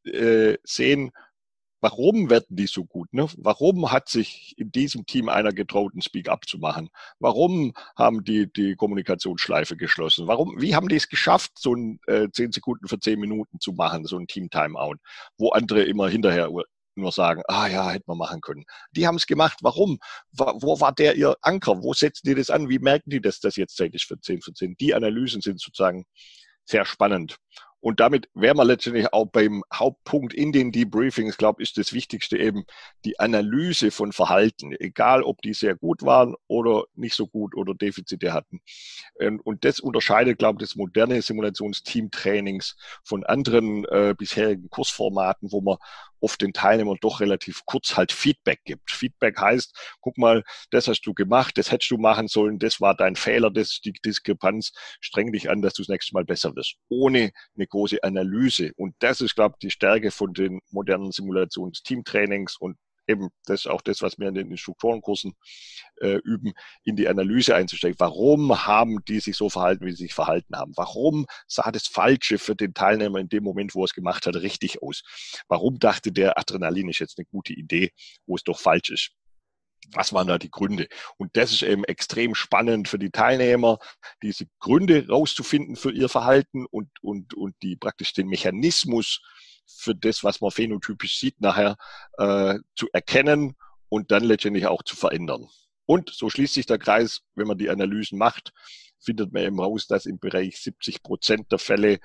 äh, sehen, warum werden die so gut? Ne? Warum hat sich in diesem Team einer getraut, einen Speak-up zu machen? Warum haben die die Kommunikationsschleife geschlossen? Warum, wie haben die es geschafft, so ein äh, 10 Sekunden für 10 Minuten zu machen, so ein Team-Timeout, wo andere immer hinterher nur sagen, ah ja, hätten wir machen können. Die haben es gemacht. Warum? Wo war der ihr Anker? Wo setzen die das an? Wie merken die, dass das jetzt Zeit ist für 10 von 10? Die Analysen sind sozusagen sehr spannend. Und damit wären wir letztendlich auch beim Hauptpunkt in den Debriefings, glaube ich, ist das Wichtigste eben die Analyse von Verhalten, egal ob die sehr gut waren oder nicht so gut oder Defizite hatten. Ähm, und das unterscheidet, glaube ich, das moderne Simulationsteam-Trainings von anderen äh, bisherigen Kursformaten, wo man oft den Teilnehmern doch relativ kurz halt Feedback gibt. Feedback heißt, guck mal, das hast du gemacht, das hättest du machen sollen, das war dein Fehler, das ist die Diskrepanz, streng dich an, dass du das nächste Mal besser wirst. Ohne eine große Analyse. Und das ist, glaube ich, die Stärke von den modernen Simulations-Teamtrainings und eben das ist auch das, was wir in den Instruktorenkursen äh, üben, in die Analyse einzusteigen. Warum haben die sich so verhalten, wie sie sich verhalten haben? Warum sah das Falsche für den Teilnehmer in dem Moment, wo er es gemacht hat, richtig aus? Warum dachte der, Adrenalin ist jetzt eine gute Idee, wo es doch falsch ist? was waren da die Gründe? Und das ist eben extrem spannend für die Teilnehmer, diese Gründe rauszufinden für ihr Verhalten und, und, und die praktisch den Mechanismus für das, was man phänotypisch sieht, nachher äh, zu erkennen und dann letztendlich auch zu verändern. Und so schließt sich der Kreis, wenn man die Analysen macht, findet man eben raus, dass im Bereich 70 Prozent der Fälle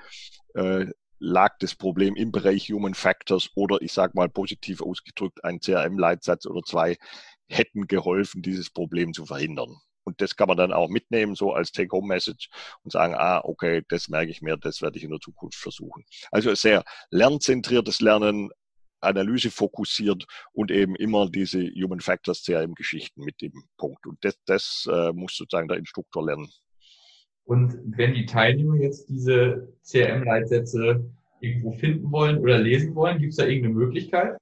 äh, lag das Problem im Bereich Human Factors oder ich sage mal positiv ausgedrückt, ein CRM-Leitsatz oder zwei hätten geholfen, dieses Problem zu verhindern. Und das kann man dann auch mitnehmen, so als Take-Home-Message und sagen, ah, okay, das merke ich mir, das werde ich in der Zukunft versuchen. Also sehr lernzentriertes Lernen, Analyse fokussiert und eben immer diese Human Factors CRM-Geschichten mit dem Punkt. Und das, das äh, muss sozusagen der Instruktor lernen. Und wenn die Teilnehmer jetzt diese CRM-Leitsätze irgendwo finden wollen oder lesen wollen? Gibt es da irgendeine Möglichkeit?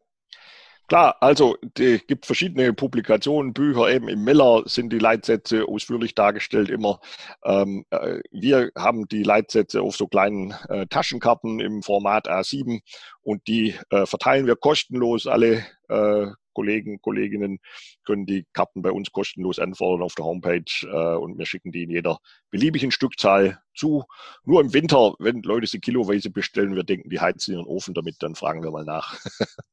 Klar, also es gibt verschiedene Publikationen, Bücher, eben im Miller sind die Leitsätze ausführlich dargestellt immer. Ähm, äh, wir haben die Leitsätze auf so kleinen äh, Taschenkarten im Format A7 und die äh, verteilen wir kostenlos alle äh, Kollegen, Kolleginnen können die Karten bei uns kostenlos anfordern auf der Homepage äh, und wir schicken die in jeder beliebigen Stückzahl zu. Nur im Winter, wenn Leute sie kiloweise bestellen, wir denken, die heizen ihren Ofen damit, dann fragen wir mal nach.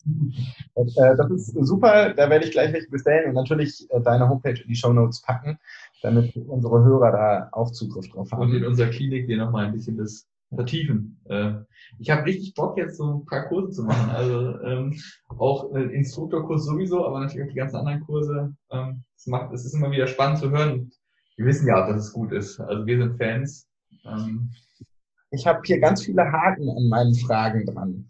Äh, das ist super, da werde ich gleich welche bestellen und natürlich äh, deine Homepage in die Show Notes packen, damit unsere Hörer da auch Zugriff drauf haben. Und in unserer Klinik dir nochmal ein bisschen das vertiefen. Äh, ich habe richtig Bock, jetzt so ein paar Kurse zu machen. Also ähm, auch äh, Instruktorkurs sowieso, aber natürlich auch die ganzen anderen Kurse. Ähm, es, macht, es ist immer wieder spannend zu hören. Wir wissen ja, dass es gut ist. Also wir sind Fans. Ähm, ich habe hier ganz viele Haken an meinen Fragen dran.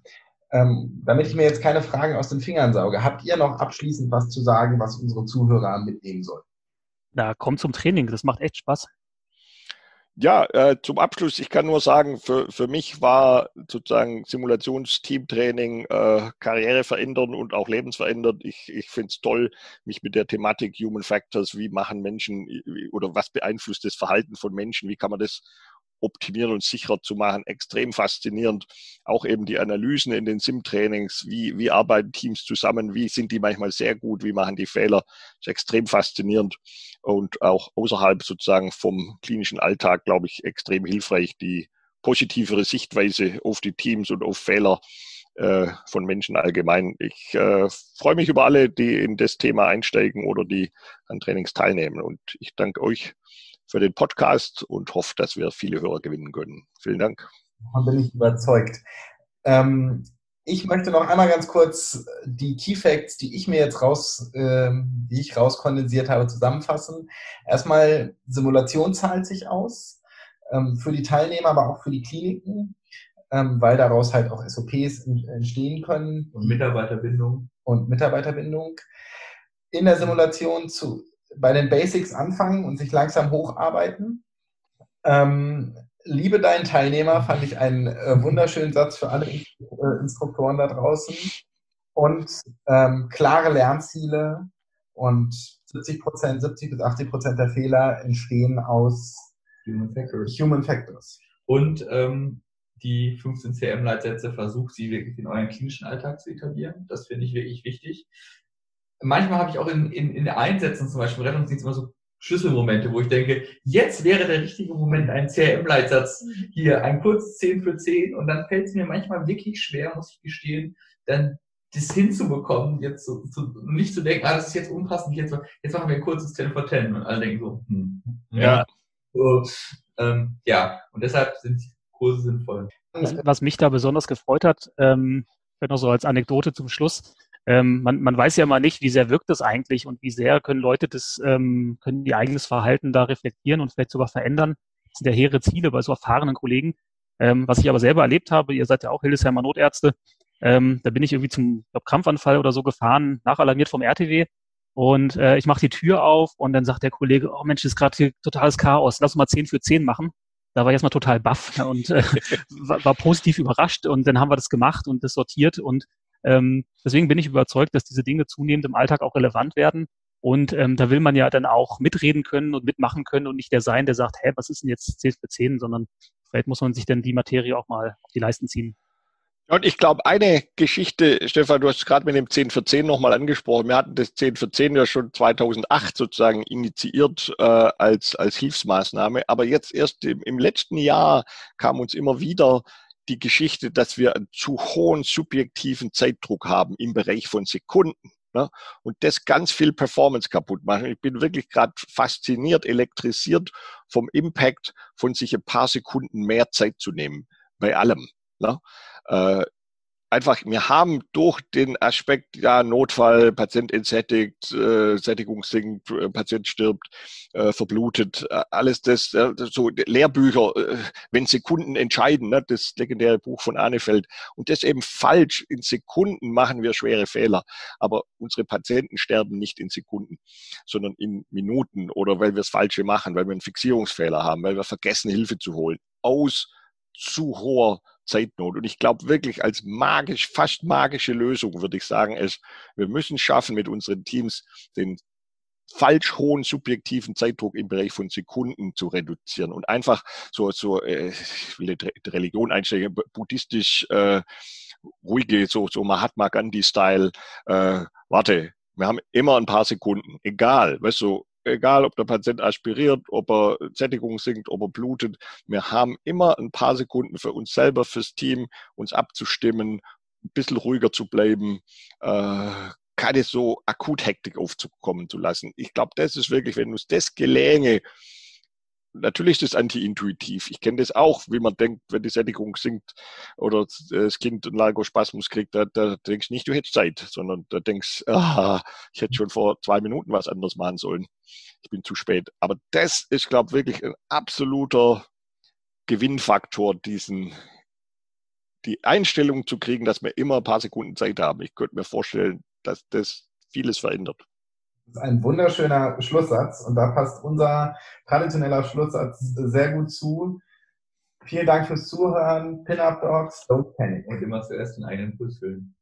Ähm, damit ich mir jetzt keine Fragen aus den Fingern sauge, habt ihr noch abschließend was zu sagen, was unsere Zuhörer mitnehmen sollen? Na, kommt zum Training, das macht echt Spaß. Ja, äh, zum Abschluss, ich kann nur sagen, für, für mich war sozusagen Simulationsteamtraining äh, Karriere verändern und auch lebensverändert. Ich, ich finde es toll, mich mit der Thematik Human Factors, wie machen Menschen oder was beeinflusst das Verhalten von Menschen, wie kann man das optimieren und sicherer zu machen. Extrem faszinierend. Auch eben die Analysen in den SIM-Trainings. Wie, wie arbeiten Teams zusammen? Wie sind die manchmal sehr gut? Wie machen die Fehler? ist extrem faszinierend und auch außerhalb sozusagen vom klinischen Alltag, glaube ich, extrem hilfreich, die positivere Sichtweise auf die Teams und auf Fehler äh, von Menschen allgemein. Ich äh, freue mich über alle, die in das Thema einsteigen oder die an Trainings teilnehmen. Und ich danke euch für den Podcast und hoffe, dass wir viele Hörer gewinnen können. Vielen Dank. Davon bin ich überzeugt. Ähm, ich möchte noch einmal ganz kurz die Key Facts, die ich mir jetzt raus, äh, die ich rauskondensiert habe, zusammenfassen. Erstmal, Simulation zahlt sich aus ähm, für die Teilnehmer, aber auch für die Kliniken, ähm, weil daraus halt auch SOPs entstehen können. Und Mitarbeiterbindung. Und Mitarbeiterbindung. In der Simulation zu, bei den Basics anfangen und sich langsam hocharbeiten. Ähm, liebe deinen Teilnehmer, fand ich einen äh, wunderschönen Satz für alle äh, Instruktoren da draußen. Und ähm, klare Lernziele und 70 Prozent, 70 bis 80 Prozent der Fehler entstehen aus Human Factors. Human Factors. Und ähm, die 15 CM-Leitsätze versucht, sie wirklich in euren klinischen Alltag zu etablieren. Das finde ich wirklich wichtig manchmal habe ich auch in, in, in Einsätzen zum Beispiel Rettungsdienst immer so Schlüsselmomente, wo ich denke, jetzt wäre der richtige Moment, einen CRM-Leitsatz hier, ein kurzes 10 für 10 und dann fällt es mir manchmal wirklich schwer, muss ich gestehen, dann das hinzubekommen, jetzt so, so nicht zu denken, ah, das ist jetzt unpassend, jetzt, jetzt machen wir ein kurzes 10 für 10 und alle denken so, hm, ja, so, ähm, ja, und deshalb sind Kurse sinnvoll. Was, was mich da besonders gefreut hat, ähm, noch so als Anekdote zum Schluss, ähm, man, man weiß ja mal nicht, wie sehr wirkt das eigentlich und wie sehr können Leute das, ähm, können die eigenes Verhalten da reflektieren und vielleicht sogar verändern. Das sind ja hehre Ziele bei so erfahrenen Kollegen. Ähm, was ich aber selber erlebt habe, ihr seid ja auch Hildesheimer Notärzte, ähm, da bin ich irgendwie zum glaub, Krampfanfall oder so gefahren, nachalarmiert vom RTW und äh, ich mache die Tür auf und dann sagt der Kollege, oh Mensch, ist gerade hier totales Chaos, lass mal 10 für 10 machen. Da war ich erstmal total baff und äh, war, war positiv überrascht und dann haben wir das gemacht und das sortiert und ähm, deswegen bin ich überzeugt, dass diese Dinge zunehmend im Alltag auch relevant werden. Und ähm, da will man ja dann auch mitreden können und mitmachen können und nicht der sein, der sagt, hä, was ist denn jetzt 10 für 10, sondern vielleicht muss man sich dann die Materie auch mal auf die Leisten ziehen. Und ich glaube, eine Geschichte, Stefan, du hast gerade mit dem 10 für 10 nochmal angesprochen. Wir hatten das 10 für 10 ja schon 2008 sozusagen initiiert äh, als, als Hilfsmaßnahme. Aber jetzt erst im, im letzten Jahr kam uns immer wieder die Geschichte, dass wir einen zu hohen subjektiven Zeitdruck haben im Bereich von Sekunden. Ne? Und das ganz viel Performance kaputt machen. Ich bin wirklich gerade fasziniert, elektrisiert vom Impact von sich ein paar Sekunden mehr Zeit zu nehmen bei allem. Ne? Äh, einfach, wir haben durch den Aspekt, ja, Notfall, Patient entsättigt, äh, Sättigung sinkt, äh, Patient stirbt, äh, verblutet, äh, alles das, äh, so Lehrbücher, äh, wenn Sekunden entscheiden, ne, das legendäre Buch von Arnefeld. Und das eben falsch. In Sekunden machen wir schwere Fehler. Aber unsere Patienten sterben nicht in Sekunden, sondern in Minuten oder weil wir das Falsche machen, weil wir einen Fixierungsfehler haben, weil wir vergessen, Hilfe zu holen. Aus zu hoher Zeitnot. Und ich glaube wirklich als magisch, fast magische Lösung würde ich sagen, ist, wir müssen schaffen, mit unseren Teams den falsch hohen subjektiven Zeitdruck im Bereich von Sekunden zu reduzieren und einfach so, so äh, ich will die Religion einsteigen, buddhistisch äh, ruhige, so, so Mahatma Gandhi-Style, äh, warte, wir haben immer ein paar Sekunden, egal, weißt du, egal ob der Patient aspiriert, ob er Sättigung sinkt, ob er blutet, wir haben immer ein paar Sekunden für uns selber, fürs Team, uns abzustimmen, ein bisschen ruhiger zu bleiben, äh, keine so akut Hektik aufzukommen zu lassen. Ich glaube, das ist wirklich, wenn uns das gelänge, natürlich ist das anti-intuitiv. Ich kenne das auch, wie man denkt, wenn die Sättigung sinkt oder das Kind einen Largospasmus kriegt, da, da denkst du nicht, du hättest Zeit, sondern da denkst, ah, ich hätte schon vor zwei Minuten was anderes machen sollen. Ich bin zu spät. Aber das ist, glaube ich, wirklich ein absoluter Gewinnfaktor, diesen, die Einstellung zu kriegen, dass wir immer ein paar Sekunden Zeit haben. Ich könnte mir vorstellen, dass das vieles verändert. Ist ein wunderschöner Schlusssatz und da passt unser traditioneller Schlusssatz sehr gut zu. Vielen Dank fürs Zuhören. Pin-Up Dogs, don't panic. Und immer zuerst den eigenen Puls füllen.